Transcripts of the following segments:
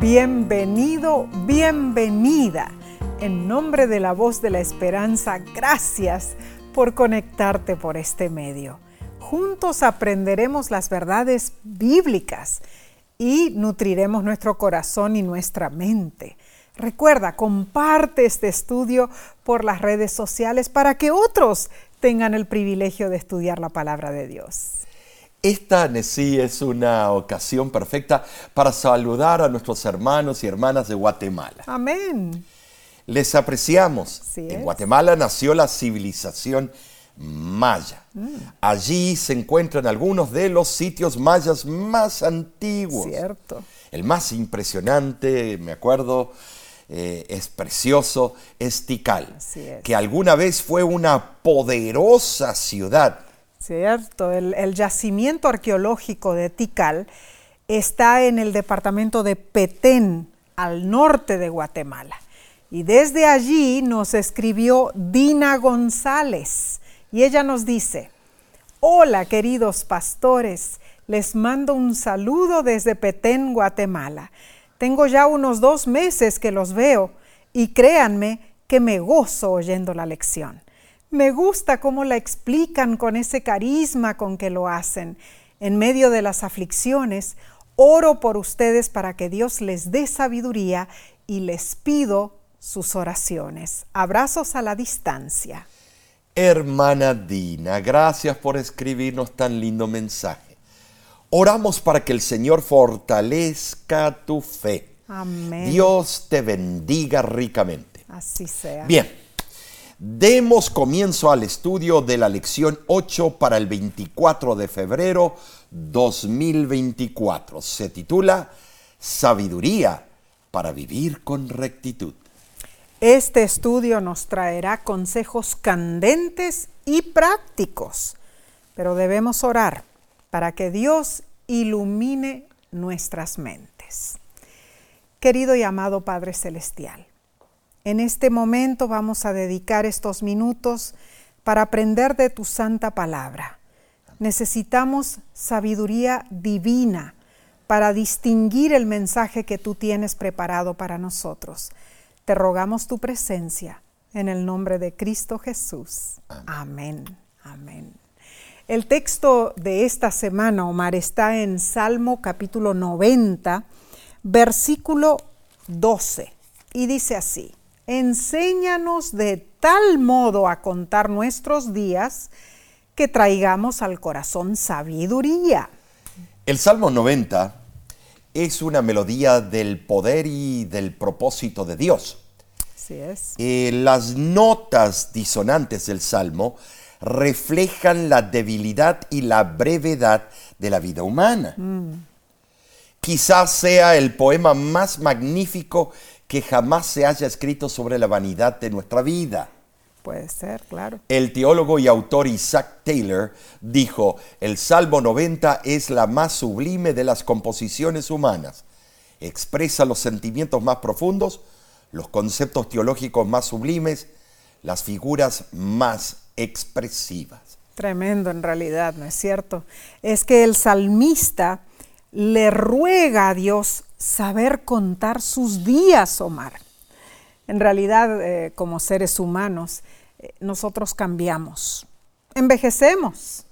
Bienvenido, bienvenida. En nombre de la voz de la esperanza, gracias por conectarte por este medio. Juntos aprenderemos las verdades bíblicas y nutriremos nuestro corazón y nuestra mente. Recuerda, comparte este estudio por las redes sociales para que otros tengan el privilegio de estudiar la palabra de Dios. Esta sí es una ocasión perfecta para saludar a nuestros hermanos y hermanas de Guatemala. Amén. Les apreciamos. Así En es. Guatemala nació la civilización maya. Mm. Allí se encuentran algunos de los sitios mayas más antiguos. Cierto. El más impresionante, me acuerdo, eh, es precioso, es Tikal, es. que alguna vez fue una poderosa ciudad. Cierto, el, yacimiento arqueológico de Tikal está en el departamento de Petén, al norte de Guatemala. Y desde allí nos escribió Dina González. Y ella nos dice, hola queridos pastores, les mando un saludo desde Petén, Guatemala. Tengo ya unos dos meses que los veo y créanme que me gozo oyendo la lección. Me gusta cómo la explican con ese carisma con que lo hacen. En medio de las aflicciones, oro por ustedes para que Dios les dé sabiduría y les pido sus oraciones. Abrazos a la distancia. Hermana Dina, gracias por escribirnos tan lindo mensaje. Oramos para que el Señor fortalezca tu fe. Amén. Dios te bendiga ricamente. Así sea. Bien, demos comienzo al estudio de la lección 8 para el 24 de febrero 2024. Se titula Sabiduría para vivir con rectitud. Este estudio nos traerá consejos candentes y prácticos, pero debemos orar para que Dios ilumine nuestras mentes. Querido y amado Padre Celestial, en este momento vamos a dedicar estos minutos para aprender de tu santa palabra. Necesitamos sabiduría divina para distinguir el mensaje que tú tienes preparado para nosotros. Te rogamos tu presencia en el nombre de Cristo Jesús. Amén. Amén. El texto de esta semana, Omar, está en Salmo capítulo 90, versículo 12, y dice así, enséñanos de tal modo a contar nuestros días que traigamos al corazón sabiduría. El Salmo 90 es una melodía del poder y del propósito de Dios. Así es. Eh, las notas disonantes del Salmo reflejan la debilidad y la brevedad de la vida humana. Quizás sea el poema más magnífico que jamás se haya escrito sobre la vanidad de nuestra vida. Puede ser, claro. El teólogo y autor Isaac Taylor dijo, el Salmo 90 es la más sublime de las composiciones humanas. Expresa los sentimientos más profundos, los conceptos teológicos más sublimes, las figuras más expresivas. Tremendo en realidad, ¿no es cierto? Es que el salmista le ruega a Dios saber contar sus días, Omar. En realidad, eh, como seres humanos, eh, nosotros cambiamos, envejecemos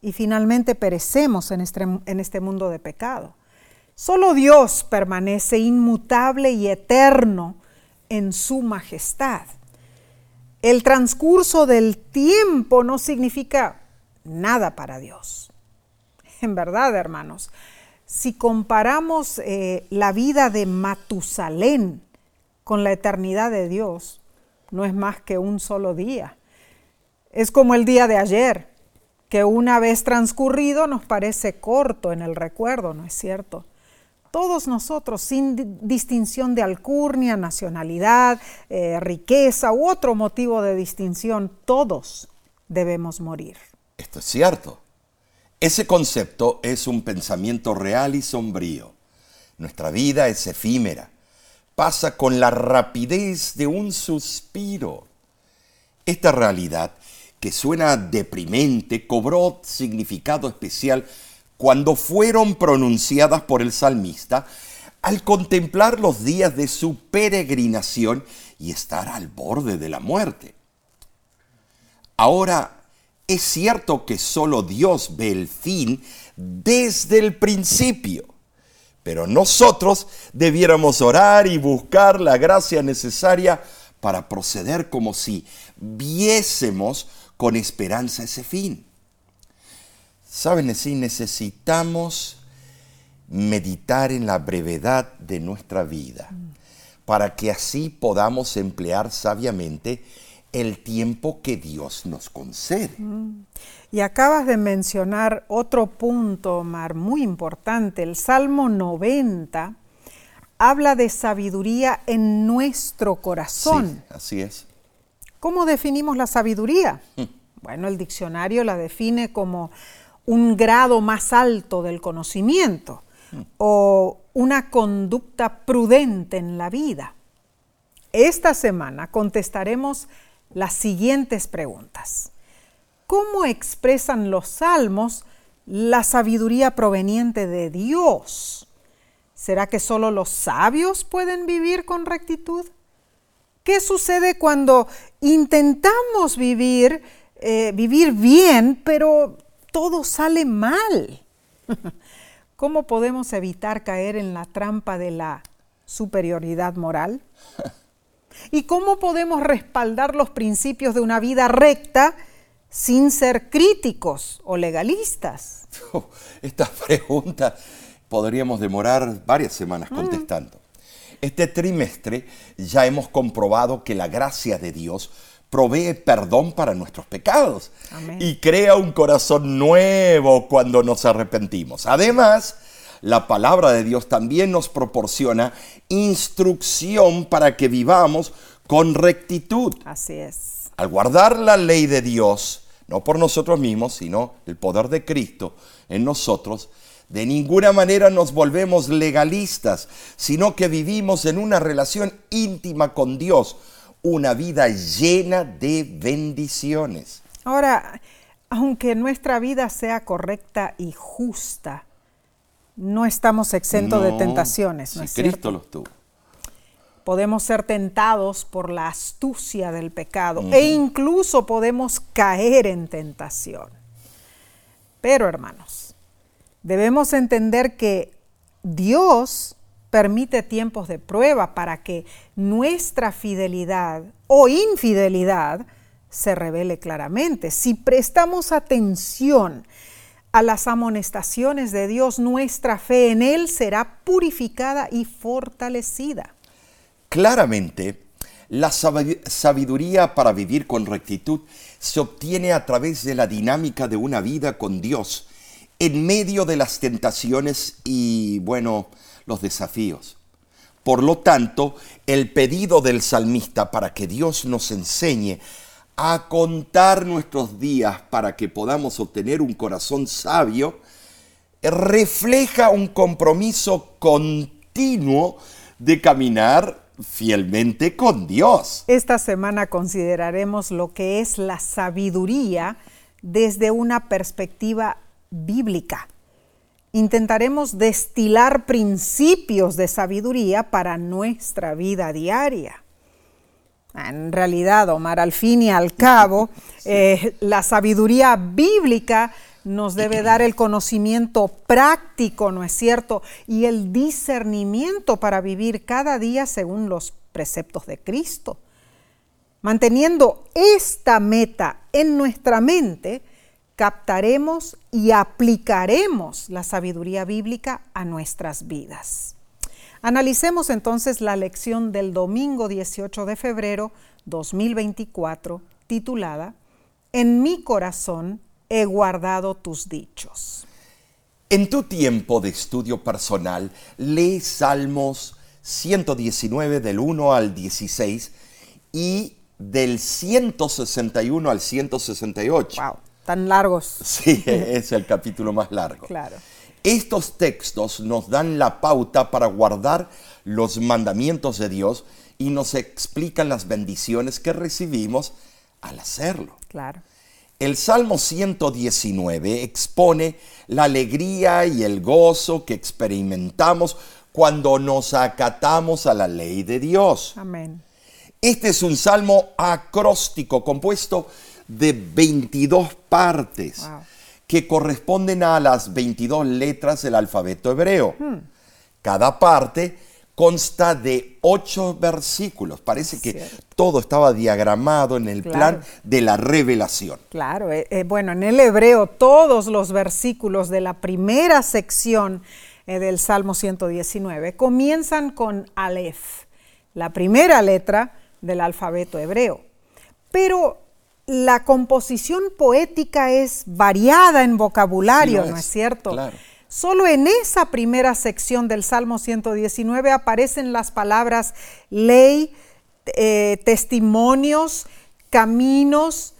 y finalmente perecemos en este, en este mundo de pecado. Solo Dios permanece inmutable y eterno en su majestad. El transcurso del tiempo no significa nada para Dios. En verdad, hermanos, si comparamos eh, la vida de Matusalén con la eternidad de Dios, no es más que un solo día. Es como el día de ayer, que una vez transcurrido nos parece corto en el recuerdo, ¿no es cierto? Todos nosotros, sin di- distinción de alcurnia, nacionalidad, eh, riqueza u otro motivo de distinción, todos debemos morir. Esto es cierto. Ese concepto es un pensamiento real y sombrío. Nuestra vida es efímera. Pasa con la rapidez de un suspiro. Esta realidad, que suena deprimente, cobró significado especial cuando fueron pronunciadas por el salmista al contemplar los días de su peregrinación y estar al borde de la muerte. Ahora, es cierto que solo Dios ve el fin desde el principio, pero nosotros debiéramos orar y buscar la gracia necesaria para proceder como si viésemos con esperanza ese fin. Saben, si necesitamos meditar en la brevedad de nuestra vida, para que así podamos emplear sabiamente el tiempo que Dios nos concede. Y acabas de mencionar otro punto, Omar, muy importante. El Salmo 90 habla de sabiduría en nuestro corazón. Sí, así es. ¿Cómo definimos la sabiduría? Hmm. Bueno, el diccionario la define como un grado más alto del conocimiento o una conducta prudente en la vida. Esta semana contestaremos las siguientes preguntas. ¿Cómo expresan los salmos la sabiduría proveniente de Dios? ¿Será que solo los sabios pueden vivir con rectitud? ¿Qué sucede cuando intentamos vivir, eh, vivir bien, pero todo sale mal? ¿Cómo podemos evitar caer en la trampa de la superioridad moral? ¿Y cómo podemos respaldar los principios de una vida recta sin ser críticos o legalistas? esta pregunta podríamos demorar varias semanas mm. contestando. Este trimestre ya hemos comprobado que la gracia de Dios provee perdón para nuestros pecados y crea un corazón nuevo cuando nos arrepentimos. Además, la palabra de Dios también nos proporciona instrucción para que vivamos con rectitud. Así es. Al guardar la ley de Dios, no por nosotros mismos, sino el poder de Cristo en nosotros, de ninguna manera nos volvemos legalistas, sino que vivimos en una relación íntima con Dios, una vida llena de bendiciones. Ahora, aunque nuestra vida sea correcta y justa, no estamos exentos de tentaciones. ¿no si Cristo los tuvo. Podemos ser tentados por la astucia del pecado e incluso podemos caer en tentación. Pero hermanos, debemos entender que Dios permite tiempos de prueba para que nuestra fidelidad o infidelidad se revele claramente. Si prestamos atención a las amonestaciones de Dios, nuestra fe en Él será purificada y fortalecida. Claramente, la sabiduría para vivir con rectitud se obtiene a través de la dinámica de una vida con Dios, en medio de las tentaciones y, bueno, los desafíos. Por lo tanto, el pedido del salmista para que Dios nos enseñe a contar nuestros días para que podamos obtener un corazón sabio, refleja un compromiso continuo de caminar fielmente con Dios. Esta semana consideraremos lo que es la sabiduría desde una perspectiva bíblica. Intentaremos destilar principios de sabiduría para nuestra vida diaria. En realidad, Omar, al fin y al cabo, eh, la sabiduría bíblica nos debe dar el conocimiento práctico, ¿no es cierto? Y el discernimiento para vivir cada día según los preceptos de Cristo. Manteniendo esta meta en nuestra mente, captaremos y aplicaremos la sabiduría bíblica a nuestras vidas. Analicemos entonces la lección del domingo 18 de febrero 2024 titulada En mi corazón he guardado tus dichos. En tu tiempo de estudio personal, lee Salmos 119 del 1 al 16 y del 161 al 168. Wow, tan largos. Sí, es el capítulo más largo. Claro. Estos textos nos dan la pauta para guardar los mandamientos de Dios y nos explican las bendiciones que recibimos al hacerlo. Claro. El Salmo 119 expone la alegría y el gozo que experimentamos cuando nos acatamos a la ley de Dios. Amén. Este es un salmo acróstico compuesto de 22 partes Wow. Que corresponden a las 22 letras del alfabeto hebreo. Hmm. Cada parte consta de ocho versículos. Parece que todo estaba diagramado en el Claro. plan de la revelación. Claro, eh, eh, bueno, en el hebreo todos los versículos de la primera sección eh, del Salmo 119 comienzan con Aleph, la primera letra del alfabeto hebreo. Pero la composición poética es variada en vocabulario, Sí ¿no es, es cierto? claro. Solo en esa primera sección del Salmo 119 aparecen las palabras ley, eh, testimonios, caminos,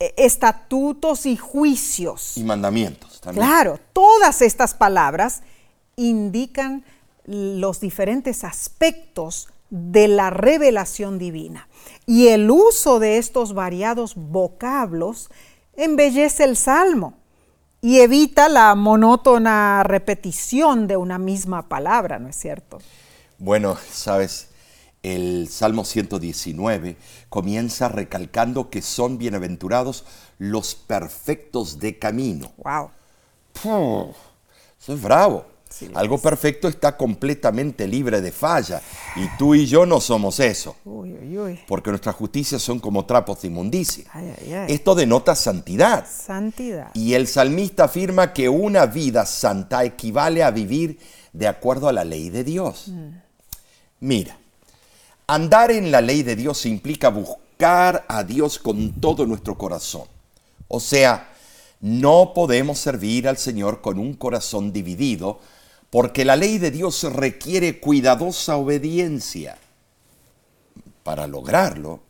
eh, estatutos y juicios. Y mandamientos también. Claro, todas estas palabras indican los diferentes aspectos de la revelación divina. Y el uso de estos variados vocablos embellece el salmo y evita la monótona repetición de una misma palabra, ¿no es cierto? Bueno, sabes, el Salmo 119 comienza recalcando que son bienaventurados los perfectos de camino. Wow. Puh, Eso es bravo. Sí, Algo perfecto está completamente libre de falla. Y tú y yo no somos eso. Uy, uy, uy. Porque nuestras justicias son como trapos de inmundicia. Ay, ay, ay. Esto denota santidad. Santidad. Y el salmista afirma que una vida santa equivale a vivir de acuerdo a la ley de Dios. Mira, andar en la ley de Dios implica buscar a Dios con todo nuestro corazón. O sea, no podemos servir al Señor con un corazón dividido, porque la ley de Dios requiere cuidadosa obediencia. Para lograrlo,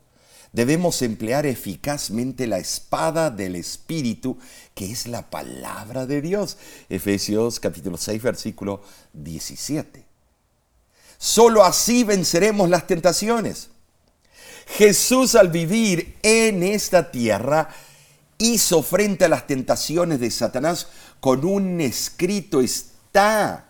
debemos emplear eficazmente la espada del Espíritu, que es la palabra de Dios. Efesios capítulo 6, versículo 17. Solo así venceremos las tentaciones. Jesús al vivir en esta tierra hizo frente a las tentaciones de Satanás con un escrito está.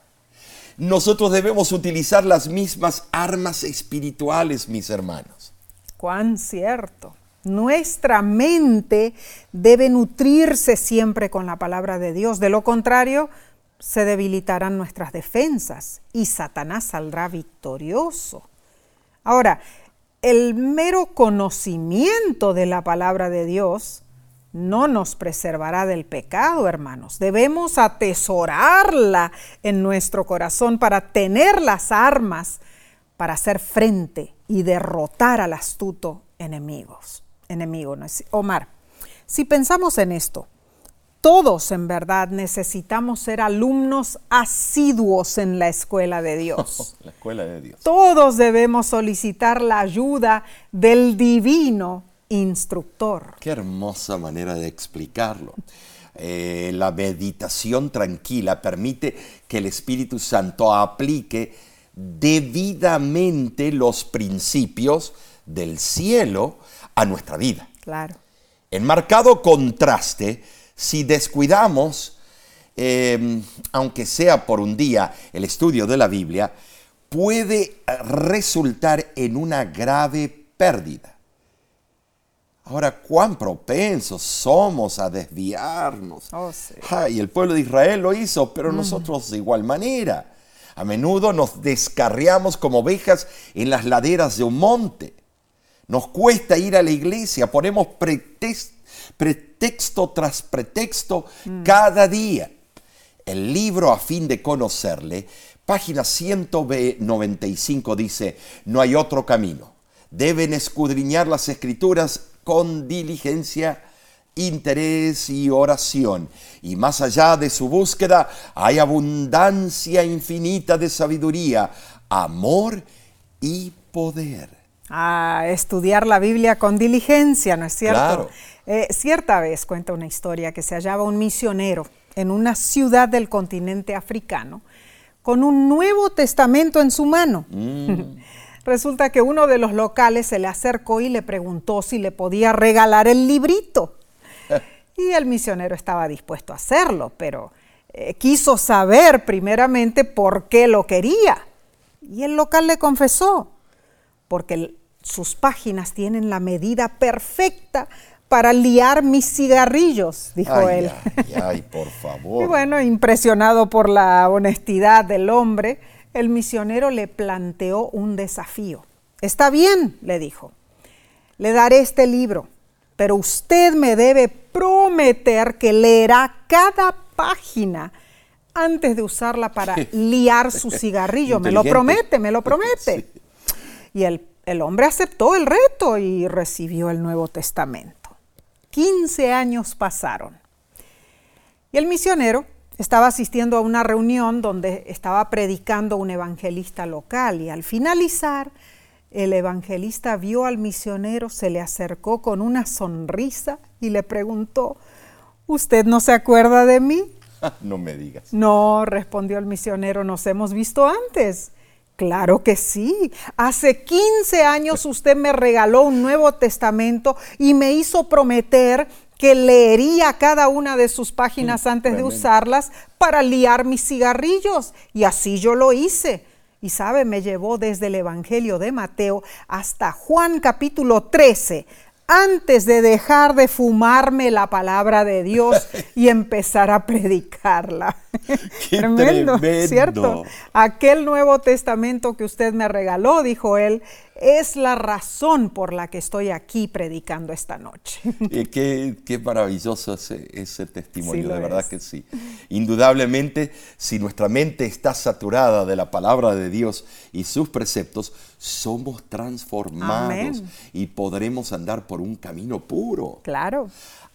Nosotros debemos utilizar las mismas armas espirituales, mis hermanos. Cuán cierto. Nuestra mente debe nutrirse siempre con la palabra de Dios. De lo contrario, se debilitarán nuestras defensas y Satanás saldrá victorioso. Ahora, el mero conocimiento de la palabra de Dios no nos preservará del pecado, hermanos. Debemos atesorarla en nuestro corazón para tener las armas para hacer frente y derrotar al astuto enemigos. Enemigo, ¿no? Omar, si pensamos en esto, todos en verdad necesitamos ser alumnos asiduos en la escuela de Dios. La escuela de Dios. Todos debemos solicitar la ayuda del divino instructor. Qué hermosa manera de explicarlo. Eh, la meditación tranquila permite que el Espíritu Santo aplique debidamente los principios del cielo a nuestra vida. Claro. En marcado contraste, si descuidamos, eh, aunque sea por un día, el estudio de la Biblia, puede resultar en una grave pérdida. Ahora, cuán propensos somos a desviarnos. Oh, sí. Ay, el pueblo de Israel lo hizo, pero nosotros de igual manera. A menudo nos descarriamos como ovejas en las laderas de un monte. Nos cuesta ir a la iglesia, ponemos pretex- pretexto tras pretexto cada día. El libro a fin de conocerle, página 195 dice, no hay otro camino. Deben escudriñar las escrituras con diligencia, interés y oración. Y más allá de su búsqueda hay abundancia infinita de sabiduría, amor y poder. A estudiar la Biblia con diligencia, ¿no es cierto? Claro. Eh, cierta vez cuenta una historia que se hallaba un misionero en una ciudad del continente africano con un Nuevo Testamento en su mano. Resulta que uno de los locales se le acercó y le preguntó si le podía regalar el librito. Y el misionero estaba dispuesto a hacerlo, pero eh, quiso saber primeramente por qué lo quería. Y el local le confesó, porque sus páginas tienen la medida perfecta para liar mis cigarrillos, dijo él. Ay, ay, por favor. y bueno, impresionado por la honestidad del hombre, el misionero le planteó un desafío. Está bien, le dijo, le daré este libro, pero usted me debe prometer que leerá cada página antes de usarla para liar su cigarrillo. me lo promete, me lo promete. Y el, el hombre aceptó el reto y recibió el Nuevo Testamento. 15 años pasaron. Y el misionero estaba asistiendo a una reunión donde estaba predicando un evangelista local y al finalizar, el evangelista vio al misionero, se le acercó con una sonrisa y le preguntó, ¿usted no se acuerda de mí? no me digas. No, respondió el misionero, nos hemos visto antes. Claro que sí. Hace 15 años usted me regaló un Nuevo Testamento y me hizo prometer que leería cada una de sus páginas mm, antes de usarlas para liar mis cigarrillos. Y así yo lo hice. Y sabe, me llevó desde el Evangelio de Mateo hasta Juan capítulo 13 antes de dejar de fumarme la palabra de Dios y empezar a predicarla. tremendo, ¿cierto? Aquel Nuevo Testamento que usted me regaló, dijo él, es la razón por la que estoy aquí predicando esta noche. qué, qué maravilloso ese, ese testimonio, de verdad que sí. Indudablemente, si nuestra mente está saturada de la palabra de Dios y sus preceptos, somos transformados y podremos andar por un camino puro. Claro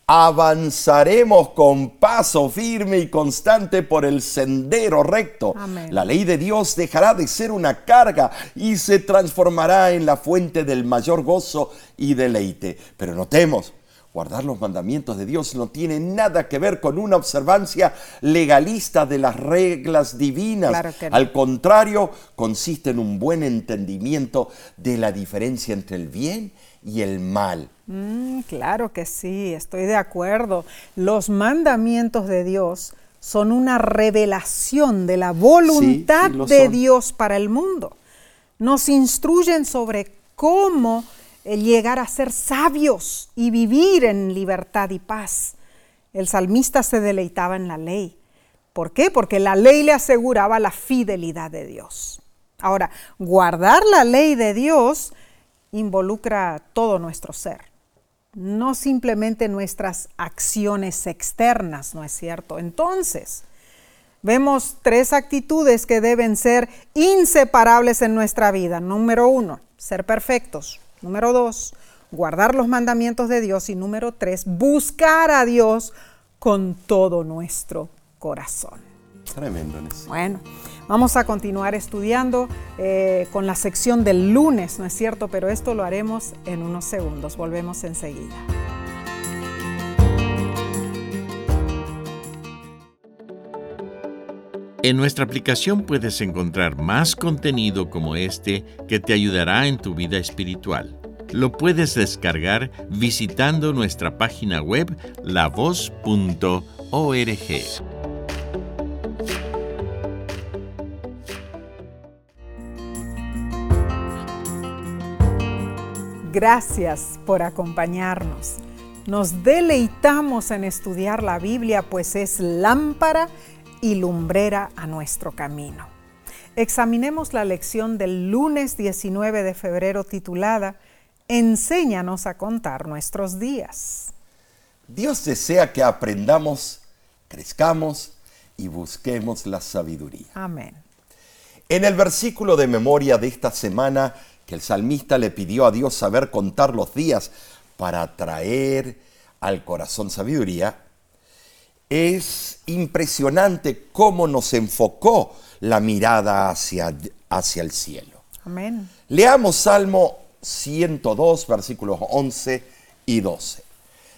avanzaremos con paso firme y constante por el sendero recto. La ley de Dios dejará de ser una carga y se transformará en la fuente del mayor gozo y deleite. Pero notemos, guardar los mandamientos de Dios no tiene nada que ver con una observancia legalista de las reglas divinas. Al contrario, consiste en un buen entendimiento de la diferencia entre el bien y el mal. Mm, claro que sí, estoy de acuerdo. Los mandamientos de Dios son una revelación de la voluntad de Dios para el mundo. Nos instruyen sobre cómo eh, llegar a ser sabios y vivir en libertad y paz. El salmista se deleitaba en la ley. ¿Por qué? Porque la ley le aseguraba la fidelidad de Dios. Ahora, guardar la ley de Dios involucra todo nuestro ser, no simplemente nuestras acciones externas, ¿no es cierto? Entonces, vemos tres actitudes que deben ser inseparables en nuestra vida. Número uno, ser perfectos. Número dos, guardar los mandamientos de Dios. Y número tres, buscar a Dios con todo nuestro corazón. Tremendo. Bueno. Vamos a continuar estudiando eh, con la sección del lunes, ¿no es cierto? Pero esto lo haremos en unos segundos. Volvemos enseguida. En nuestra aplicación puedes encontrar más contenido como este que te ayudará en tu vida espiritual. Lo puedes descargar visitando nuestra página web lavoz.org. Gracias por acompañarnos. Nos deleitamos en estudiar la Biblia, pues es lámpara y lumbrera a nuestro camino. Examinemos la lección del lunes 19 de febrero titulada Enséñanos a contar nuestros días. Dios desea que aprendamos, crezcamos y busquemos la sabiduría. Amén. En el versículo de memoria de esta semana que el salmista le pidió a Dios saber contar los días para traer al corazón sabiduría, es impresionante cómo nos enfocó la mirada hacia, hacia el cielo. Amén. Leamos Salmo 102, versículos 11 y 12.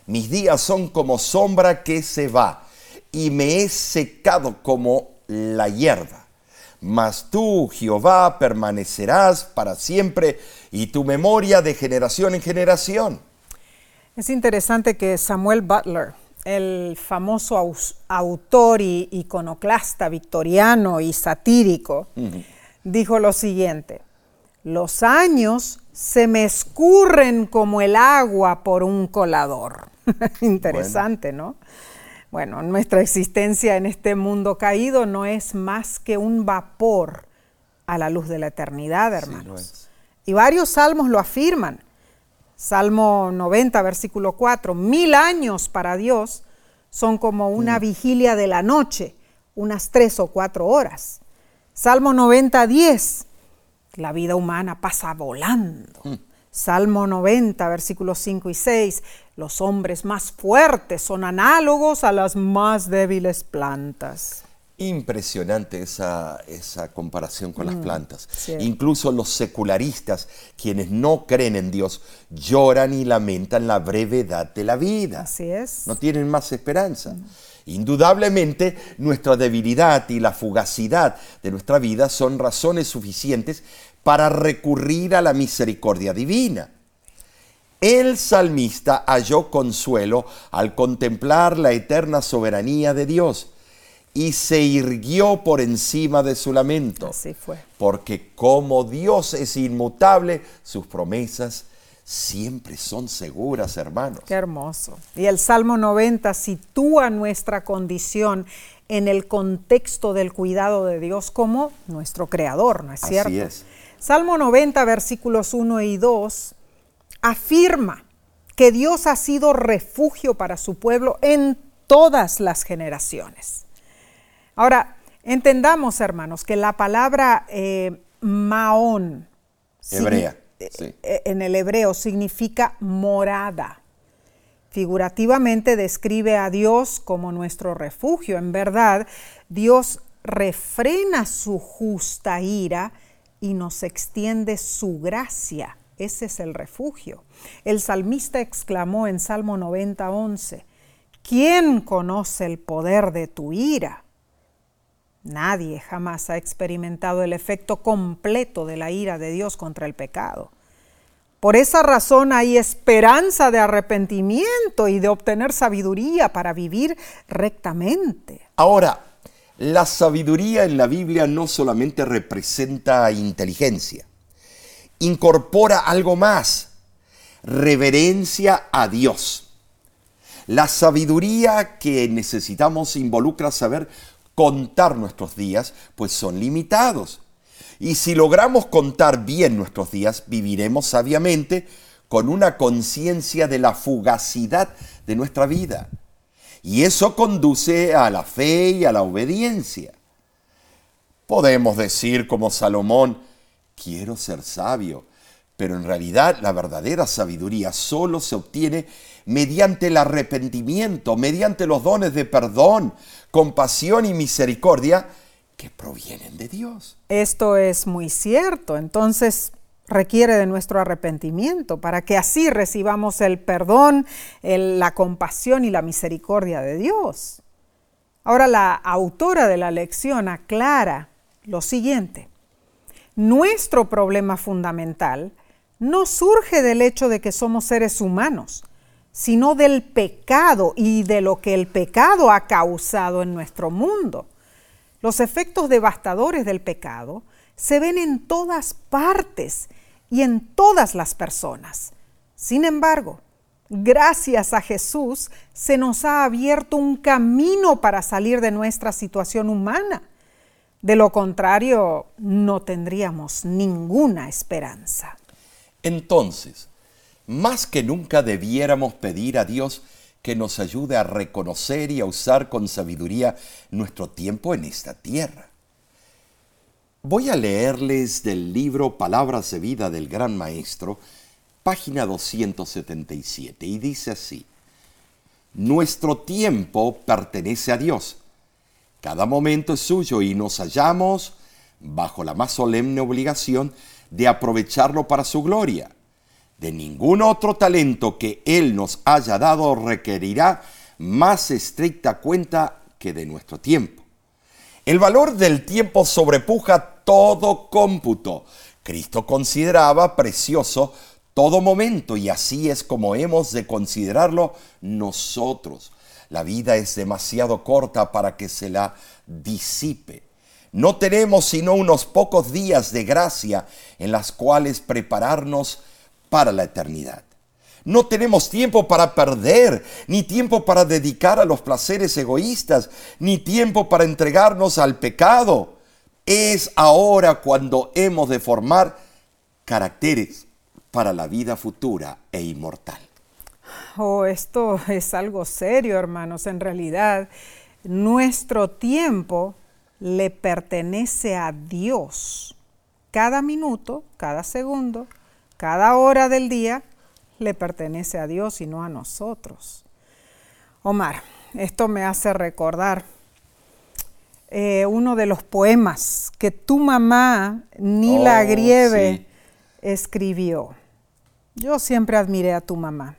Mis días son como sombra que se va y me he secado como la hierba mas tú, Jehová, permanecerás para siempre y tu memoria de generación en generación. Es interesante que Samuel Butler, el famoso autor y iconoclasta victoriano y satírico, dijo lo siguiente, los años se me escurren como el agua por un colador. Interesante, ¿no? Bueno, nuestra existencia en este mundo caído no es más que un vapor a la luz de la eternidad, hermanos. y varios salmos lo afirman. Salmo 90, versículo 4, mil años para Dios son como una mm. vigilia de la noche, unas tres o cuatro horas. Salmo 90, 10, la vida humana pasa volando. Mm. Salmo 90, versículos 5 y 6, los hombres más fuertes son análogos a las más débiles plantas. Impresionante esa, esa comparación con las mm, plantas. Incluso los secularistas, quienes no creen en Dios, lloran y lamentan la brevedad de la vida. Así es. No tienen más esperanza. Mm. Indudablemente, nuestra debilidad y la fugacidad de nuestra vida son razones suficientes para recurrir a la misericordia divina. El salmista halló consuelo al contemplar la eterna soberanía de Dios y se irguió por encima de su lamento. Así fue. Porque como Dios es inmutable, sus promesas siempre son seguras, hermanos. Qué hermoso. Y el Salmo 90 sitúa nuestra condición en el contexto del cuidado de Dios como nuestro creador, ¿no es cierto? Así es. Salmo 90, versículos 1 y 2, afirma que Dios ha sido refugio para su pueblo en todas las generaciones. Ahora, entendamos, hermanos, que la palabra eh, maón Hebrea, eh, en el hebreo significa morada. Figurativamente describe a Dios como nuestro refugio. En verdad, Dios refrena su justa ira y nos extiende su gracia. Ese es el refugio. El salmista exclamó en Salmo 90, 11, ¿quién conoce el poder de tu ira? Nadie jamás ha experimentado el efecto completo de la ira de Dios contra el pecado. Por esa razón hay esperanza de arrepentimiento y de obtener sabiduría para vivir rectamente. Ahora, la sabiduría en la Biblia no solamente representa inteligencia, incorpora algo más, reverencia a Dios. La sabiduría que necesitamos involucra saber contar nuestros días, pues son limitados. Y si logramos contar bien nuestros días, viviremos sabiamente con una conciencia de la fugacidad de nuestra vida. Y eso conduce a la fe y a la obediencia. Podemos decir como Salomón, quiero ser sabio, pero en realidad la verdadera sabiduría solo se obtiene mediante el arrepentimiento, mediante los dones de perdón, compasión y misericordia que provienen de Dios. Esto es muy cierto. Entonces, requiere de nuestro arrepentimiento para que así recibamos el perdón, la compasión y la misericordia de Dios. Ahora la autora de la lección aclara lo siguiente. Nuestro problema fundamental no surge del hecho de que somos seres humanos, sino del pecado y de lo que el pecado ha causado en nuestro mundo. Los efectos devastadores del pecado se ven en todas partes y en todas las personas. Sin embargo, gracias a Jesús se nos ha abierto un camino para salir de nuestra situación humana. De lo contrario, no tendríamos ninguna esperanza. Entonces, más que nunca debiéramos pedir a Dios que nos ayude a reconocer y a usar con sabiduría nuestro tiempo en esta tierra. Voy a leerles del libro Palabras de Vida del Gran Maestro, página 277, y dice así, Nuestro tiempo pertenece a Dios, cada momento es suyo y nos hallamos bajo la más solemne obligación de aprovecharlo para su gloria. De ningún otro talento que Él nos haya dado requerirá más estricta cuenta que de nuestro tiempo. El valor del tiempo sobrepuja todo cómputo. Cristo consideraba precioso todo momento y así es como hemos de considerarlo nosotros. La vida es demasiado corta para que se la disipe. No tenemos sino unos pocos días de gracia en las cuales prepararnos para la eternidad. No tenemos tiempo para perder, ni tiempo para dedicar a los placeres egoístas, ni tiempo para entregarnos al pecado. Es ahora cuando hemos de formar caracteres para la vida futura e inmortal. Oh, esto es algo serio, hermanos. En realidad, nuestro tiempo le pertenece a Dios. Cada minuto, cada segundo, cada hora del día le pertenece a Dios y no a nosotros. Omar, esto me hace recordar eh, uno de los poemas que tu mamá, Nila oh, Grieve, escribió. Yo siempre admiré a tu mamá.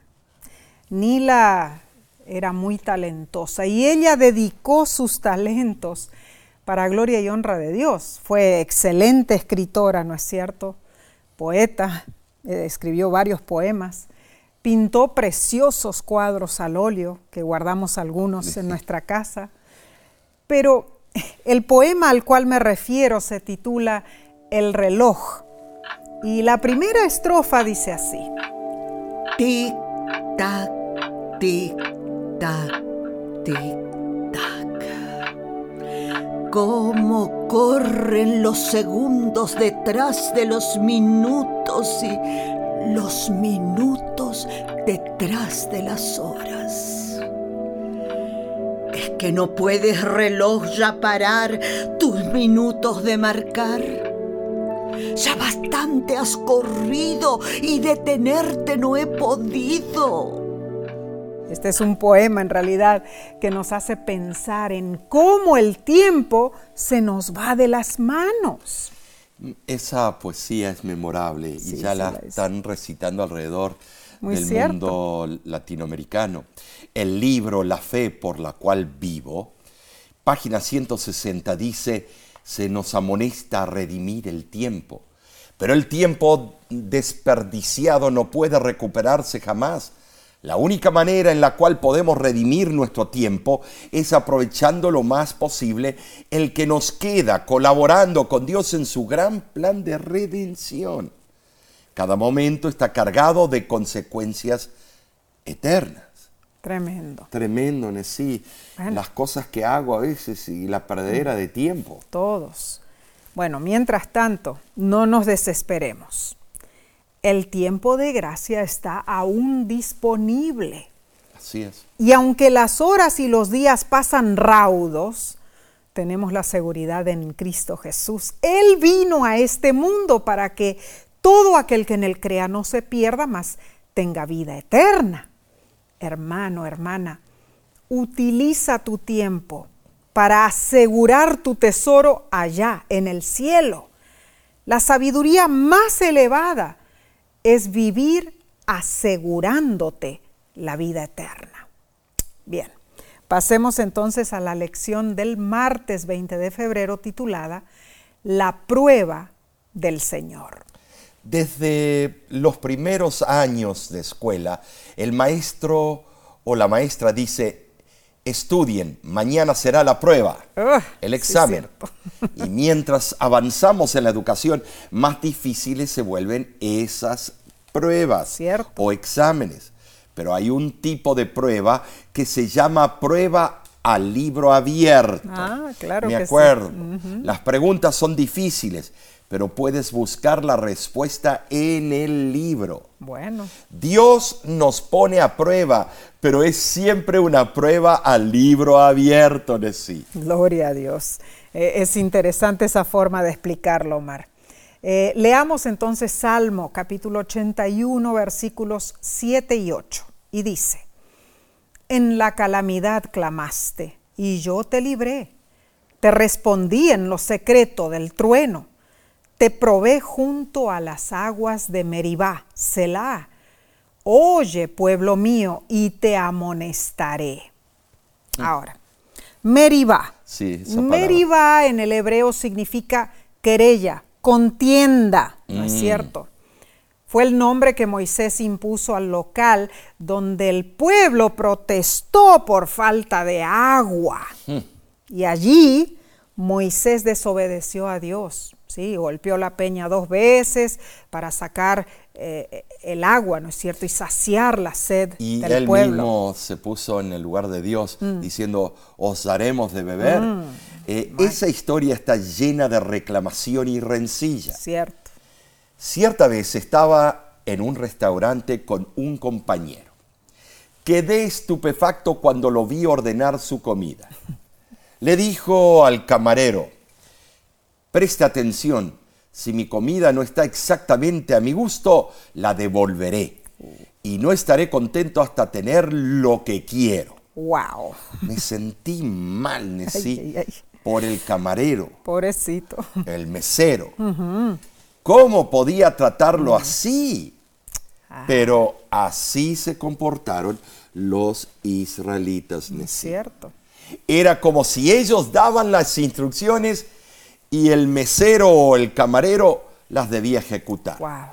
Nila era muy talentosa y ella dedicó sus talentos para gloria y honra de Dios. Fue excelente escritora, ¿no es cierto? Poeta, escribió varios poemas, pintó preciosos cuadros al óleo, que guardamos algunos en nuestra casa, pero el poema al cual me refiero se titula El reloj y la primera estrofa dice así. Tic, tac, tic, tac, tic. Cómo corren los segundos detrás de los minutos y los minutos detrás de las horas. Es que no puedes reloj ya parar tus minutos de marcar. Ya bastante has corrido y detenerte no he podido. Este es un poema en realidad que nos hace pensar en cómo el tiempo se nos va de las manos. Esa poesía es memorable y ya la, están recitando alrededor del mundo latinoamericano. El libro La fe por la cual vivo, página 160 dice, se nos amonesta a redimir el tiempo, pero el tiempo desperdiciado no puede recuperarse jamás la única manera en la cual podemos redimir nuestro tiempo es aprovechando lo más posible el que nos queda, colaborando con Dios en su gran plan de redención. Cada momento está cargado de consecuencias eternas. Tremendo. Tremendo, sí. Las cosas que hago a veces y la perdera de tiempo. Todos. Bueno, mientras tanto, no nos desesperemos el tiempo de gracia está aún disponible. Así es. Y aunque las horas y los días pasan raudos, tenemos la seguridad en Cristo Jesús. Él vino a este mundo para que todo aquel que en él crea no se pierda, mas tenga vida eterna. Hermano, hermana, utiliza tu tiempo para asegurar tu tesoro allá, en el cielo. La sabiduría más elevada es vivir asegurándote la vida eterna. Bien, pasemos entonces a la lección del martes 20 de febrero titulada La prueba del Señor. Desde los primeros años de escuela, el maestro o la maestra dice, estudien, mañana será la prueba, ah, el examen. y mientras avanzamos en la educación, más difíciles se vuelven esas pruebas o exámenes. Pero hay un tipo de prueba que se llama prueba al libro abierto. Ah, claro. Me acuerdo. Las preguntas son difíciles, pero puedes buscar la respuesta en el libro. Bueno. Dios nos pone a prueba, pero es siempre una prueba al libro abierto de sí. Gloria a Dios. Eh, es interesante esa forma de explicarlo, Omar. Eh, leamos entonces Salmo capítulo 81 versículos 7 y 8 y dice, En la calamidad clamaste y yo te libré, te respondí en lo secreto del trueno, te probé junto a las aguas de Meribá, Selah. Oye, pueblo mío, y te amonestaré. Mm. Ahora, Meribá. Sí, Meribá en el hebreo significa querella, contienda, ¿no es mm. cierto? Fue el nombre que Moisés impuso al local donde el pueblo protestó por falta de agua. Mm. Y allí Moisés desobedeció a Dios, ¿sí? golpeó la peña dos veces para sacar eh, el agua, ¿no es cierto? Y saciar la sed Y del él pueblo. mismo se puso en el lugar de Dios diciendo, os daremos de beber. Eh, esa historia está llena de reclamación y rencilla. Cierto. Cierta vez estaba en un restaurante con un compañero. Quedé estupefacto cuando lo vi ordenar su comida. Le dijo al camarero, preste atención, si mi comida no está exactamente a mi gusto, la devolveré. Y no estaré contento hasta tener lo que quiero. Wow. Me sentí mal, ay. por el camarero Pobrecito. el mesero. ¿Cómo podía tratarlo así? Pero así se comportaron los israelitas. Es Nesí. cierto. Era como si ellos daban las instrucciones y el mesero o el camarero las debía ejecutar. Wow.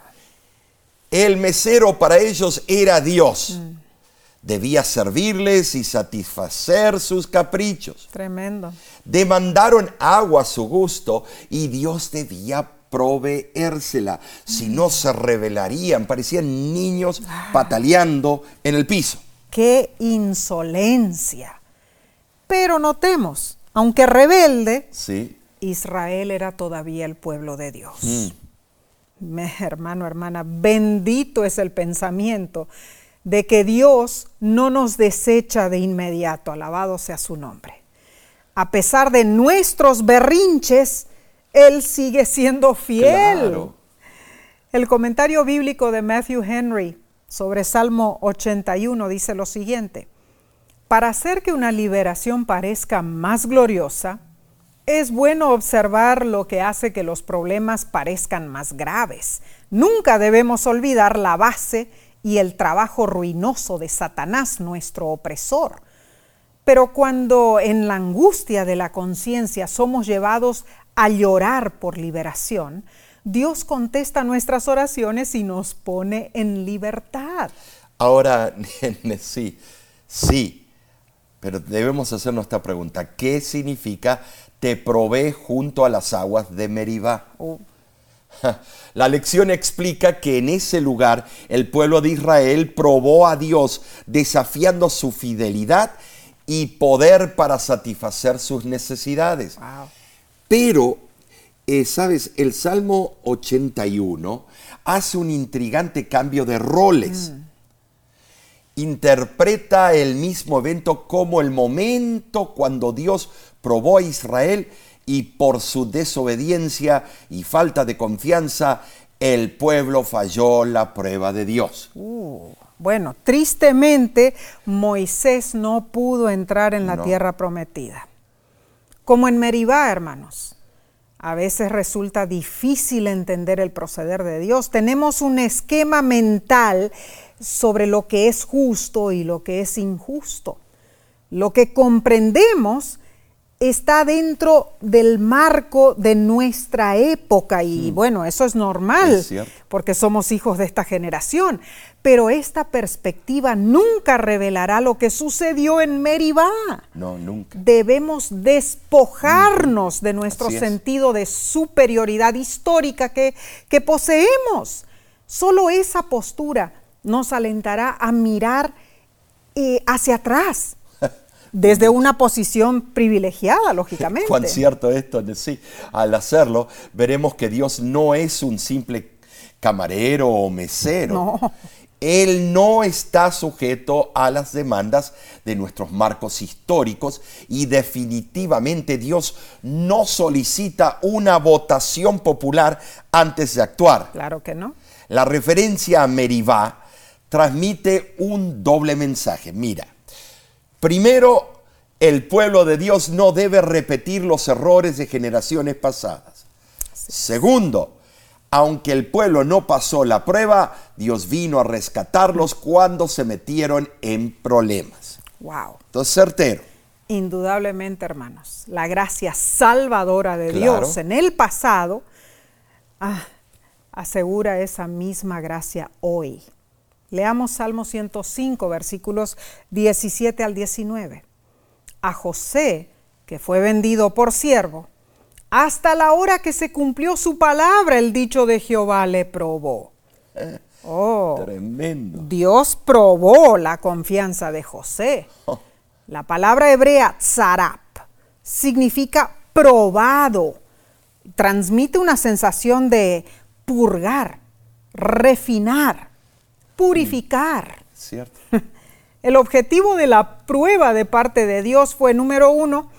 El mesero para ellos era Dios. Debía servirles y satisfacer sus caprichos. Tremendo. Demandaron agua a su gusto y Dios debía proveérsela. Si no se rebelarían, parecían niños pataleando en el piso. Qué insolencia. Pero notemos, aunque rebelde, Sí. Israel era todavía el pueblo de Dios. Me- hermano, hermana, bendito es el pensamiento de que Dios no nos desecha de inmediato, alabado sea su nombre. A pesar de nuestros berrinches, Él sigue siendo fiel. Claro. El comentario bíblico de Matthew Henry sobre Salmo 81 dice lo siguiente, para hacer que una liberación parezca más gloriosa, es bueno observar lo que hace que los problemas parezcan más graves. Nunca debemos olvidar la base y el trabajo ruinoso de Satanás, nuestro opresor. Pero cuando en la angustia de la conciencia somos llevados a llorar por liberación, Dios contesta nuestras oraciones y nos pone en libertad. Ahora, sí, sí, pero debemos hacernos esta pregunta. ¿Qué significa te probé junto a las aguas de Meribá? Oh, La lección explica que en ese lugar el pueblo de Israel probó a Dios desafiando su fidelidad y poder para satisfacer sus necesidades. wow. Pero, eh, sabes, el Salmo 81 hace un intrigante cambio de roles. Interpreta el mismo evento como el momento cuando Dios probó a Israel y por su desobediencia y falta de confianza, el pueblo falló la prueba de Dios. Uh, bueno, tristemente Moisés no pudo entrar en la No. tierra prometida. Como en Meribá, hermanos. A veces resulta difícil entender el proceder de Dios. Tenemos un esquema mental sobre lo que es justo y lo que es injusto. Lo que comprendemos está dentro del marco de nuestra época y bueno, eso es normal Es porque somos hijos de esta generación. Pero esta perspectiva nunca revelará lo que sucedió en Meribá. No, nunca. Debemos despojarnos de nuestro Así es. sentido de superioridad histórica que, que poseemos. Solo esa postura nos alentará a mirar eh, hacia atrás, desde una posición privilegiada, lógicamente. Cuán cierto esto, sí. Al hacerlo, veremos que Dios no es un simple camarero o mesero. No. Él no está sujeto a las demandas de nuestros marcos históricos y definitivamente Dios no solicita una votación popular antes de actuar. Claro que no. La referencia a Meribá transmite un doble mensaje. Mira, primero, el pueblo de Dios no debe repetir los errores de generaciones pasadas. Segundo, aunque el pueblo no pasó la prueba, Dios vino a rescatarlos cuando se metieron en problemas. Wow. Entonces, certero. Indudablemente, hermanos, la gracia salvadora de Claro. Dios en el pasado ah, asegura esa misma gracia hoy. Leamos Salmo 105, versículos 17 al 19. A José, que fue vendido por siervo, Hasta la hora que se cumplió su palabra, el dicho de Jehová le probó. Oh, Tremendo. Dios probó la confianza de José. Oh. La palabra hebrea tzarap significa probado. Transmite una sensación de purgar, refinar, purificar. ¿Cierto? El objetivo de la prueba de parte de Dios fue, número uno,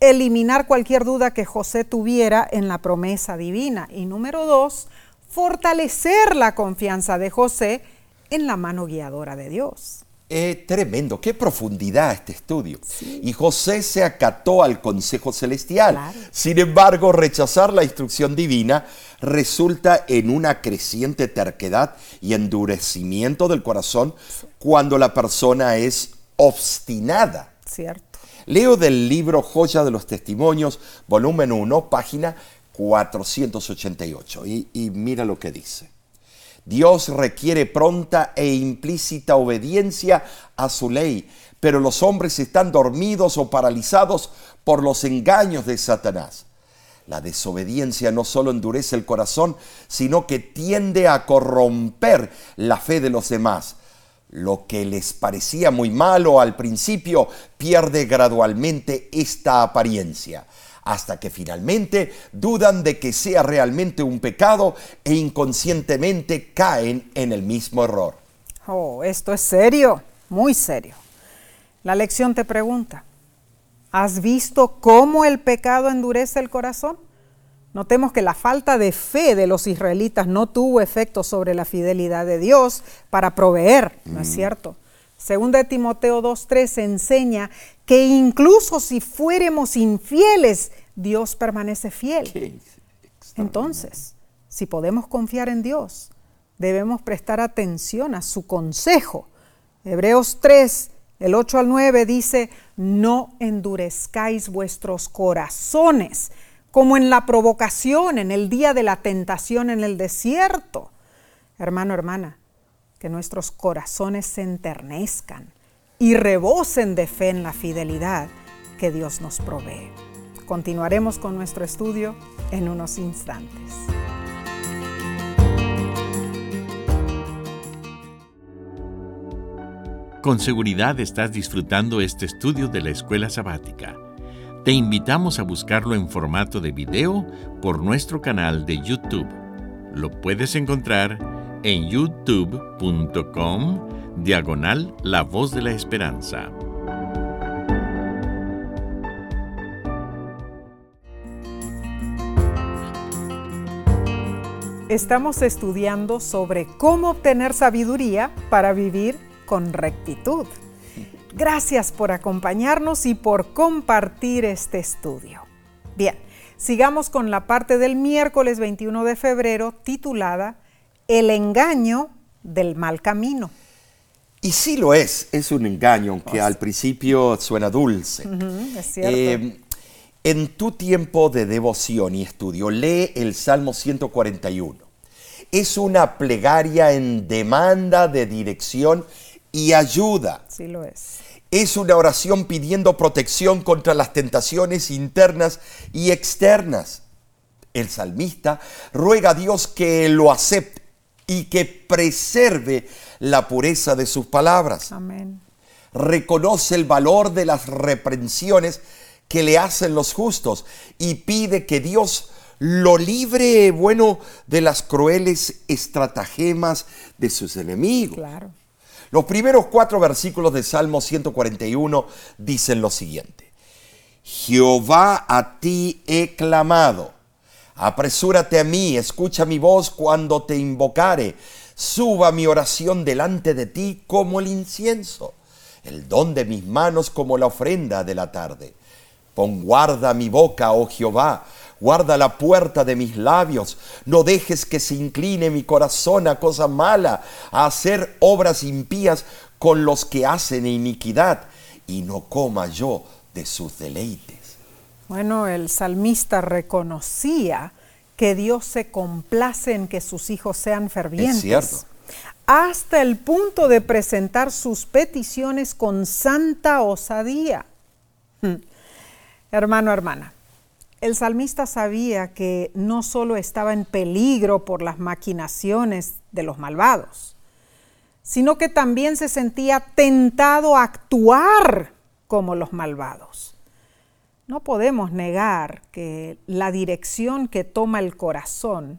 eliminar cualquier duda que José tuviera en la promesa divina. Y número dos, fortalecer la confianza de José en la mano guiadora de Dios. Eh, tremendo, qué profundidad este estudio. Y José se acató al consejo celestial. Claro. Sin embargo, rechazar la instrucción divina resulta en una creciente terquedad y endurecimiento del corazón cuando la persona es obstinada. ¿Cierto? Leo del libro Joya de los Testimonios, volumen 1, página 488. Y, y mira lo que dice. Dios requiere pronta e implícita obediencia a su ley, pero los hombres están dormidos o paralizados por los engaños de Satanás. La desobediencia no solo endurece el corazón, sino que tiende a corromper la fe de los demás. Lo que les parecía muy malo al principio pierde gradualmente esta apariencia, hasta que finalmente dudan de que sea realmente un pecado e inconscientemente caen en el mismo error. Oh, esto es serio, muy serio. La lección te pregunta, ¿has visto cómo el pecado endurece el corazón? Notemos que la falta de fe de los israelitas no tuvo efecto sobre la fidelidad de Dios para proveer, ¿no es cierto? Segunda de Timoteo 2.3 enseña que incluso si fuéramos infieles, Dios permanece fiel. Entonces, si podemos confiar en Dios, debemos prestar atención a su consejo. Hebreos 3, el 8 al 9 dice, no endurezcáis vuestros corazones como en la provocación, en el día de la tentación en el desierto. Hermano, hermana, que nuestros corazones se enternezcan y rebosen de fe en la fidelidad que Dios nos provee. Continuaremos con nuestro estudio en unos instantes. Con seguridad estás disfrutando este estudio de la escuela sabática. Te invitamos a buscarlo en formato de video por nuestro canal de YouTube. Lo puedes encontrar en youtube.com diagonal La Voz de la Esperanza. Estamos estudiando sobre cómo obtener sabiduría para vivir con rectitud. Gracias por acompañarnos y por compartir este estudio. Bien, sigamos con la parte del miércoles 21 de febrero titulada El engaño del mal camino. Y sí lo es, es un engaño, aunque al principio suena dulce. Es cierto. Eh, en tu tiempo de devoción y estudio, lee el Salmo 141. Es una plegaria en demanda de dirección y ayuda. sí lo es. Es una oración pidiendo protección contra las tentaciones internas y externas. El salmista ruega a Dios que lo acepte y que preserve la pureza de sus palabras. Amén. Reconoce el valor de las reprensiones que le hacen los justos y pide que Dios lo libre, bueno, de las crueles estratagemas de sus enemigos. Claro. Los primeros cuatro versículos de Salmo 141 dicen lo siguiente. Jehová a ti he clamado. Apresúrate a mí, escucha mi voz cuando te invocare. Suba mi oración delante de ti como el incienso, el don de mis manos como la ofrenda de la tarde. Pon guarda mi boca, oh Jehová, guarda la puerta de mis labios. No dejes que se incline mi corazón a cosa mala, a hacer obras impías con los que hacen iniquidad, y no coma yo de sus deleites. Bueno, el salmista reconocía que Dios se complace en que sus hijos sean fervientes. cierto. Hasta el punto de presentar sus peticiones con santa osadía. Hmm. Hermano, hermana, El salmista sabía que no solo estaba en peligro por las maquinaciones de los malvados, sino que también se sentía tentado a actuar como los malvados. No podemos negar que la dirección que toma el corazón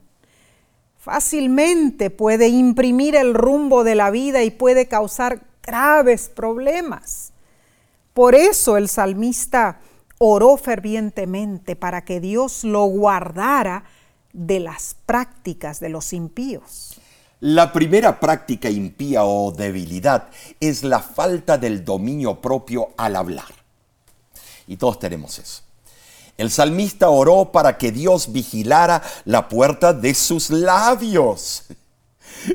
fácilmente puede imprimir el rumbo de la vida y puede causar graves problemas. Por eso el salmista oró fervientemente para que Dios lo guardara de las prácticas de los impíos. La primera práctica impía o debilidad es la falta del dominio propio al hablar. Y todos tenemos eso. El salmista oró para que Dios vigilara la puerta de sus labios.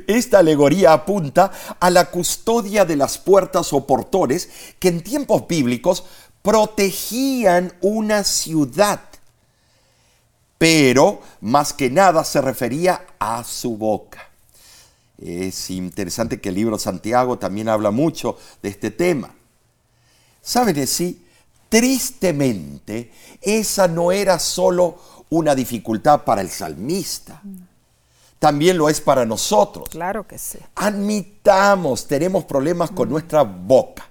Esta alegoría apunta a la custodia de las puertas o portones que en tiempos bíblicos protegían una ciudad, pero más que nada se refería a su boca. Es interesante que el libro Santiago también habla mucho de este tema. ¿Saben sí? Tristemente, esa no era solo una dificultad para el salmista. También lo es para nosotros. Claro que sí. Admitamos, tenemos problemas con nuestra boca.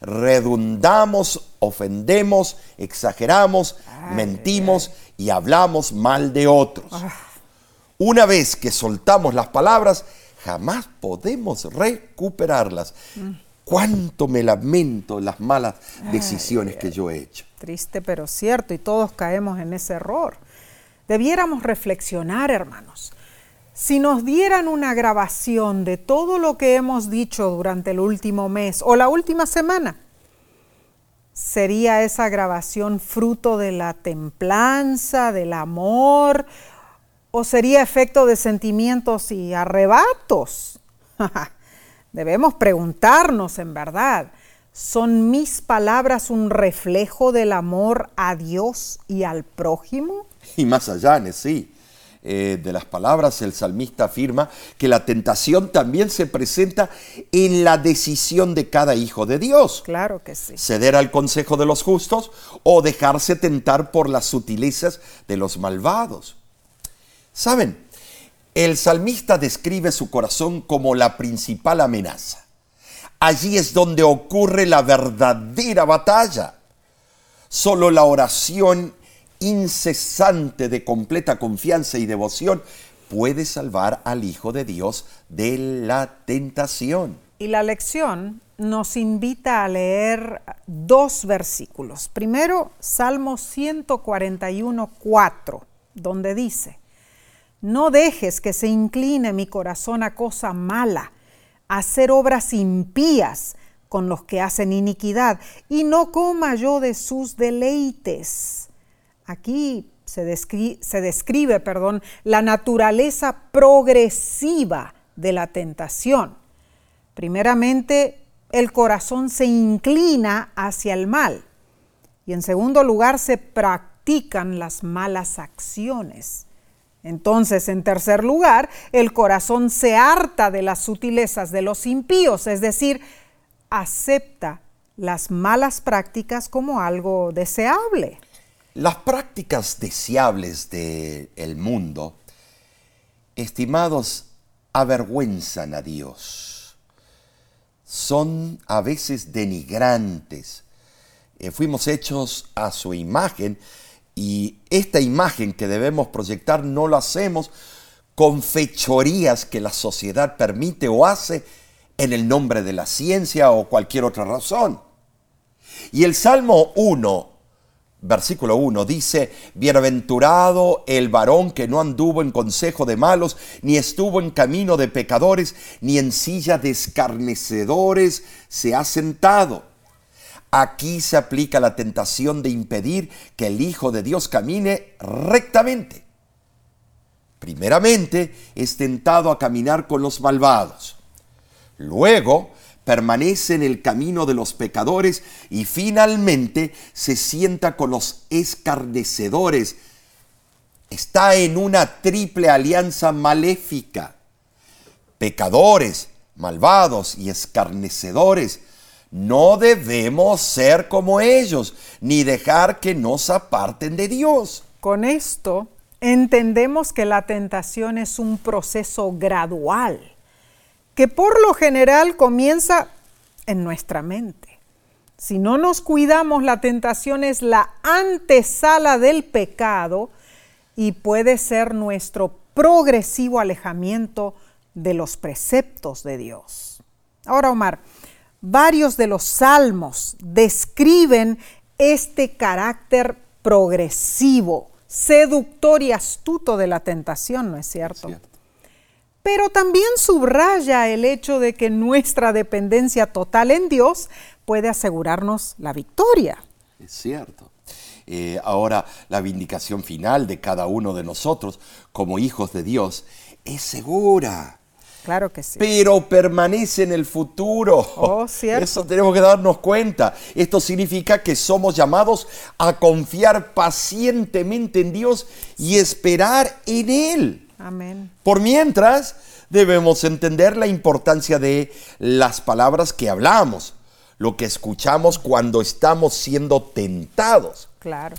Redundamos, ofendemos, exageramos, mentimos y hablamos mal de otros. Ah. Una vez que soltamos las palabras, jamás podemos recuperarlas. Cuánto me lamento las malas decisiones que yo he hecho. Triste pero cierto, y todos caemos en ese error. Debiéramos reflexionar, hermanos. Si nos dieran una grabación de todo lo que hemos dicho durante el último mes o la última semana, ¿sería esa grabación fruto de la templanza, del amor ¿O sería efecto de sentimientos y arrebatos? Debemos preguntarnos en verdad, ¿son mis palabras un reflejo del amor a Dios y al prójimo? Y más allá, sí. Eh, de las palabras, el salmista afirma que la tentación también se presenta en la decisión de cada hijo de Dios. Claro que sí. Ceder al consejo de los justos o dejarse tentar por las sutilezas de los malvados. Saben, el salmista describe su corazón como la principal amenaza. Allí es donde ocurre la verdadera batalla. Solo la oración incesante de completa confianza y devoción puede salvar al Hijo de Dios de la tentación. Y la lección nos invita a leer dos versículos. Primero, Salmo 141, 4, donde dice, no dejes que se incline mi corazón a cosa mala, a hacer obras impías con los que hacen iniquidad, y no coma yo de sus deleites. Aquí se se describe perdón, la naturaleza progresiva de la tentación. Primeramente, el corazón se inclina hacia el mal y en segundo lugar se practican las malas acciones. Entonces, en tercer lugar, el corazón se harta de las sutilezas de los impíos, es decir, acepta las malas prácticas como algo deseable. Las prácticas deseables del mundo, estimados, avergüenzan a Dios. Son a veces denigrantes. Eh, fuimos hechos a su imagen y esta imagen que debemos proyectar no lo hacemos con fechorías que la sociedad permite o hace en el nombre de la ciencia o cualquier otra razón. Y el Salmo 1, versículo 1 dice, Bienaventurado el varón que no anduvo en consejo de malos, ni estuvo en camino de pecadores, ni en silla de escarnecedores se ha sentado Aquí se aplica la tentación de impedir que el Hijo de Dios camine rectamente. Primeramente es tentado a caminar con los malvados. Luego permanece en el camino de los pecadores y finalmente se sienta con los escarnecedores. Está en una triple alianza maléfica. Pecadores, malvados y escarnecedores No debemos ser como ellos, ni dejar que nos aparten de Dios. Con esto entendemos que la tentación es un proceso gradual, que por lo general comienza en nuestra mente. Si no nos cuidamos, la tentación es la antesala del pecado y puede ser nuestro progresivo alejamiento de los preceptos de Dios. Ahora, Omar, varios de los salmos describen este carácter progresivo, seductor y astuto de la tentación, ¿no es cierto? Pero también subraya el hecho de que nuestra dependencia total en Dios puede asegurarnos la victoria. Es cierto. Eh, ahora, la vindicación final de cada uno de nosotros como hijos de Dios es segura. Claro que sí. Pero permanece en el futuro. Oh, cierto. Eso tenemos que darnos cuenta. Esto significa que somos llamados a confiar pacientemente en Dios y esperar en Él. Amén. Por mientras, debemos entender la importancia de las palabras que hablamos, lo que escuchamos cuando estamos siendo tentados. Claro.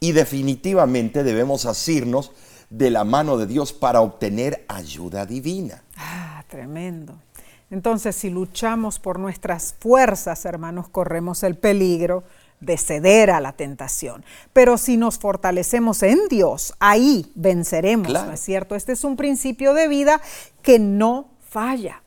Y definitivamente debemos asirnos de la mano de Dios para obtener ayuda divina. Ah, tremendo. Entonces, si luchamos por nuestras fuerzas, hermanos, corremos el peligro de ceder a la tentación. Pero si nos fortalecemos en Dios, ahí venceremos, ¿no es cierto? Este es un principio de vida que no falla.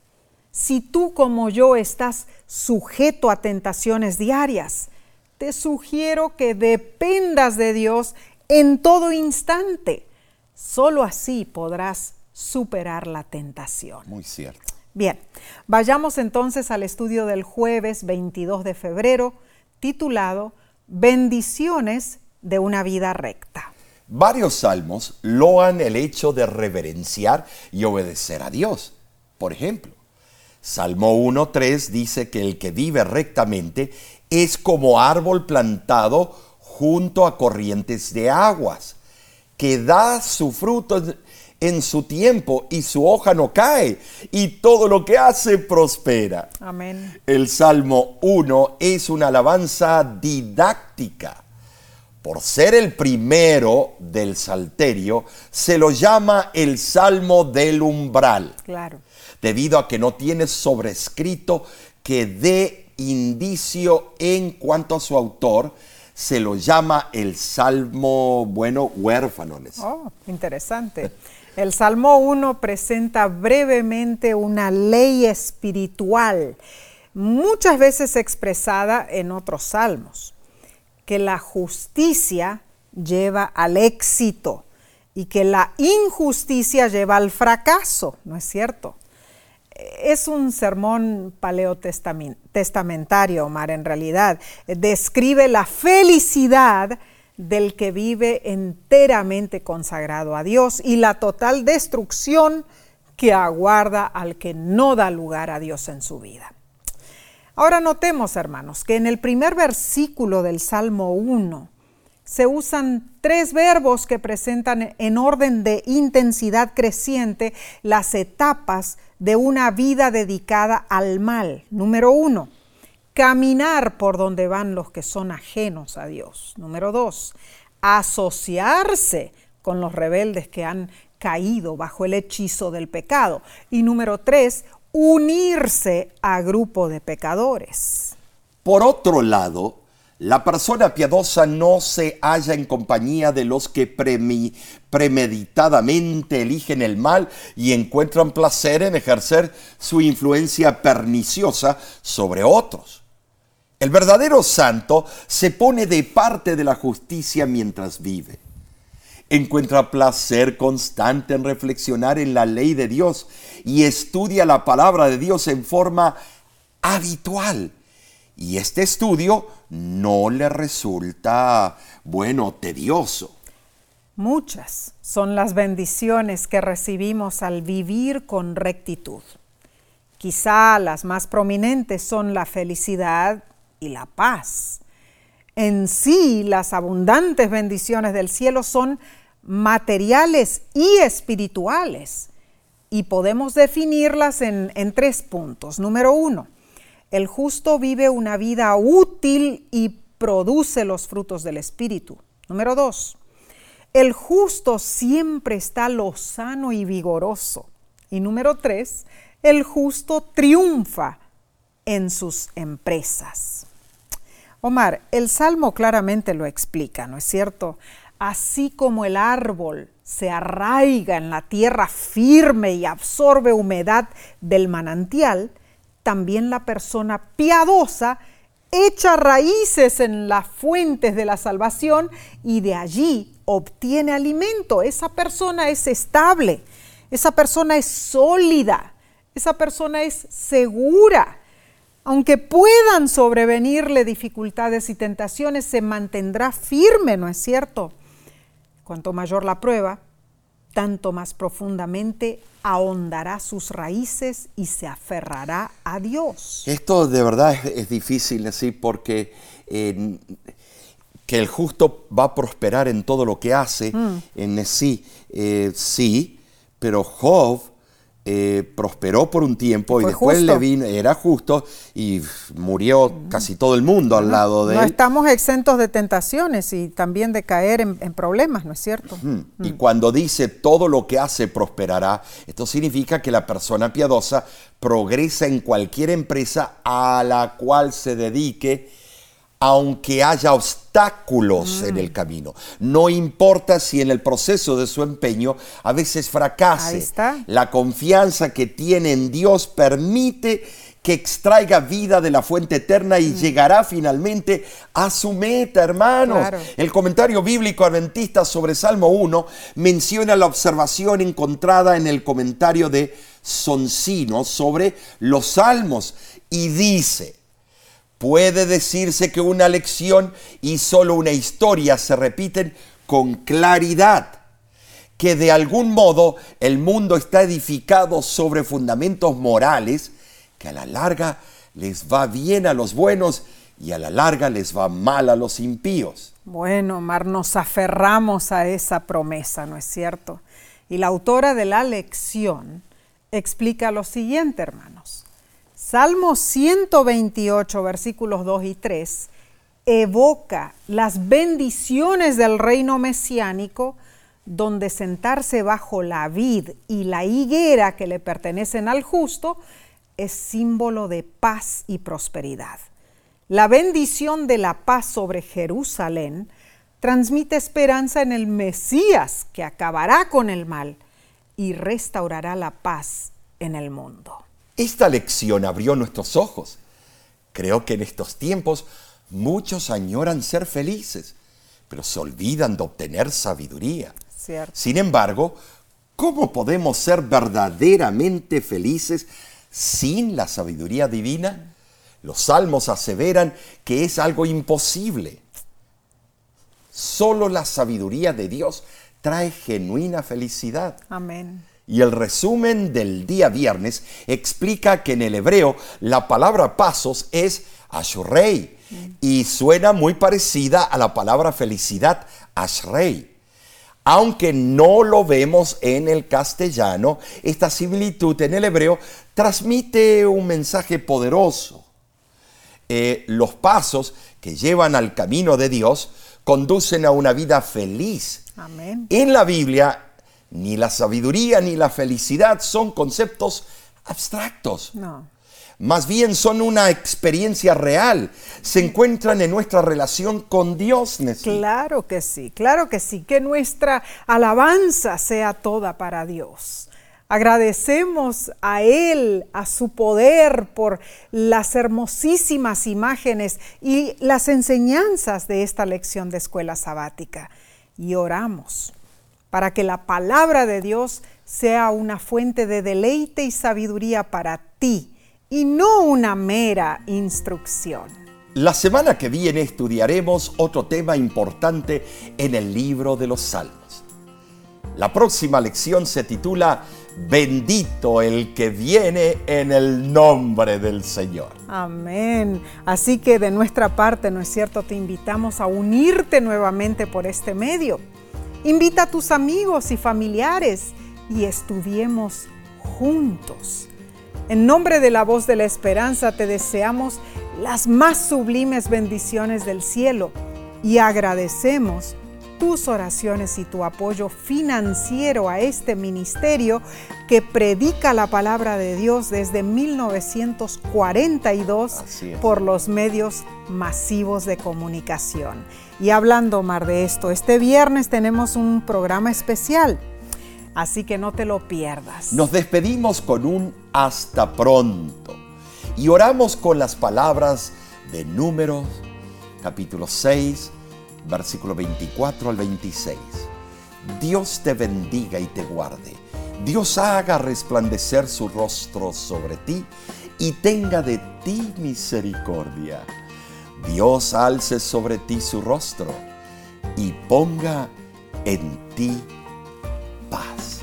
Si tú como yo estás sujeto a tentaciones diarias, te sugiero que dependas de Dios en todo instante. Solo así podrás superar la tentación. Muy cierto. Bien, vayamos entonces al estudio del jueves 22 de febrero, titulado Bendiciones de una vida recta. Varios salmos loan el hecho de reverenciar y obedecer a Dios. Por ejemplo, Salmo 1.3 dice que el que vive rectamente es como árbol plantado junto a corrientes de aguas que da su fruto en su tiempo y su hoja no cae y todo lo que hace prospera. Amén. El Salmo 1 es una alabanza didáctica. Por ser el primero del Salterio, se lo llama el Salmo del umbral. Claro. Debido a que no tiene sobrescrito que dé indicio en cuanto a su autor, se lo llama el Salmo, bueno, huérfanones. Oh, interesante. El Salmo 1 presenta brevemente una ley espiritual, muchas veces expresada en otros salmos, que la justicia lleva al éxito y que la injusticia lleva al fracaso, ¿no es cierto? es un sermón paleotestamentario, Omar, en realidad. Describe la felicidad del que vive enteramente consagrado a Dios y la total destrucción que aguarda al que no da lugar a Dios en su vida. Ahora notemos, hermanos, que en el primer versículo del Salmo 1 se usan tres verbos que presentan en orden de intensidad creciente las etapas de una vida dedicada al mal. Número uno, caminar por donde van los que son ajenos a Dios. Número dos, asociarse con los rebeldes que han caído bajo el hechizo del pecado. Y número tres, unirse a grupo de pecadores. Por otro lado, la persona piadosa no se halla en compañía de los que premeditadamente eligen el mal y encuentran placer en ejercer su influencia perniciosa sobre otros. El verdadero santo se pone de parte de la justicia mientras vive. Encuentra placer constante en reflexionar en la ley de Dios y estudia la palabra de Dios en forma habitual y este estudio no le resulta, bueno, tedioso. Muchas son las bendiciones que recibimos al vivir con rectitud. Quizá las más prominentes son la felicidad y la paz. En sí, las abundantes bendiciones del cielo son materiales y espirituales y podemos definirlas en, en tres puntos. Número uno, El justo vive una vida útil y produce los frutos del Espíritu. Número dos, el justo siempre está lozano y vigoroso. Y número tres, el justo triunfa en sus empresas. Omar, el Salmo claramente lo explica, ¿no es cierto? Así como el árbol se arraiga en la tierra firme y absorbe humedad del manantial, también la persona piadosa echa raíces en las fuentes de la salvación y de allí obtiene alimento. Esa persona es estable, esa persona es sólida, esa persona es segura. Aunque puedan sobrevenirle dificultades y tentaciones, se mantendrá firme, ¿no es cierto? Cuanto mayor la prueba, tanto más profundamente ahondará sus raíces y se aferrará a Dios. Esto de verdad es, difícil decir porque eh, que el justo va a prosperar en todo lo que hace, mm. en sí, eh, sí, pero Job eh, prosperó por un tiempo y después le vino, era justo y murió casi todo el mundo al lado de él. No estamos exentos de tentaciones y también de caer en, problemas, ¿no es cierto? Y mm. cuando dice todo lo que hace prosperará, esto significa que la persona piadosa progresa en cualquier empresa a la cual se dedique aunque haya obstáculos en el mm. camino. No importa si en el proceso de su empeño a veces fracase. La confianza que tiene en Dios permite que extraiga vida de la fuente eterna y mm. llegará finalmente a su meta, hermanos. El comentario bíblico adventista sobre Salmo 1 menciona la observación encontrada en el comentario de Soncino sobre los salmos y dice, Puede decirse que una lección y solo una historia se repiten con claridad, que de algún modo el mundo está edificado sobre fundamentos morales que a la larga les va bien a los buenos y a la larga les va mal a los impíos. Bueno, Mar, nos aferramos a esa promesa, ¿no es cierto? Y la autora de la lección explica lo siguiente, hermanos. Salmo 128, versículos 2 y 3, evoca las bendiciones del reino mesiánico, donde sentarse bajo la vid y la higuera que le pertenecen al justo es símbolo de paz y prosperidad. La bendición de la paz sobre Jerusalén transmite esperanza en el Mesías que acabará con el mal y restaurará la paz en el mundo. Esta lección abrió nuestros ojos. Creo que en estos tiempos muchos añoran ser felices, pero se olvidan de obtener sabiduría. Sin embargo, ¿cómo podemos ser verdaderamente felices sin la sabiduría divina? Los salmos aseveran que es algo imposible. Solo la sabiduría de Dios trae genuina felicidad. Amén. Y el resumen del día viernes explica que en el hebreo la palabra pasos es ashrei y suena muy parecida a la palabra felicidad, ashrei. Aunque no lo vemos en el castellano, esta similitud en el hebreo transmite un mensaje poderoso. Eh, los pasos que llevan al camino de Dios conducen a una vida feliz. Amén. En la Biblia ni la sabiduría ni la felicidad son conceptos abstractos. No. Más bien son una experiencia real. Se encuentran en nuestra relación con Dios. Claro que sí, claro que sí. Que nuestra alabanza sea toda para Dios. Agradecemos a Él, a su poder por las hermosísimas imágenes y las enseñanzas de esta lección de escuela sabática. Y oramos para que la palabra de Dios sea una fuente de deleite y sabiduría para ti y no una mera instrucción. La semana que viene estudiaremos otro tema importante en el libro de los Salmos. La próxima lección se titula Bendito el que viene en el nombre del Señor. Amén. Así que de nuestra parte, ¿no es cierto? Te invitamos a unirte nuevamente por este medio Invita a tus amigos y familiares y estudiemos juntos. En nombre de la voz de la esperanza te deseamos las más sublimes bendiciones del cielo y agradecemos tus oraciones y tu apoyo financiero a este ministerio que predica la palabra de Dios desde 1942 por los medios masivos de comunicación. Y hablando, Mar, de esto, este viernes tenemos un programa especial, así que no te lo pierdas. Nos despedimos con un hasta pronto y oramos con las palabras de Números, capítulo 6, versículo 24 al 26. Dios te bendiga y te guarde. Dios haga resplandecer su rostro sobre ti y tenga de ti misericordia. Dios alce sobre ti su rostro y ponga en ti paz.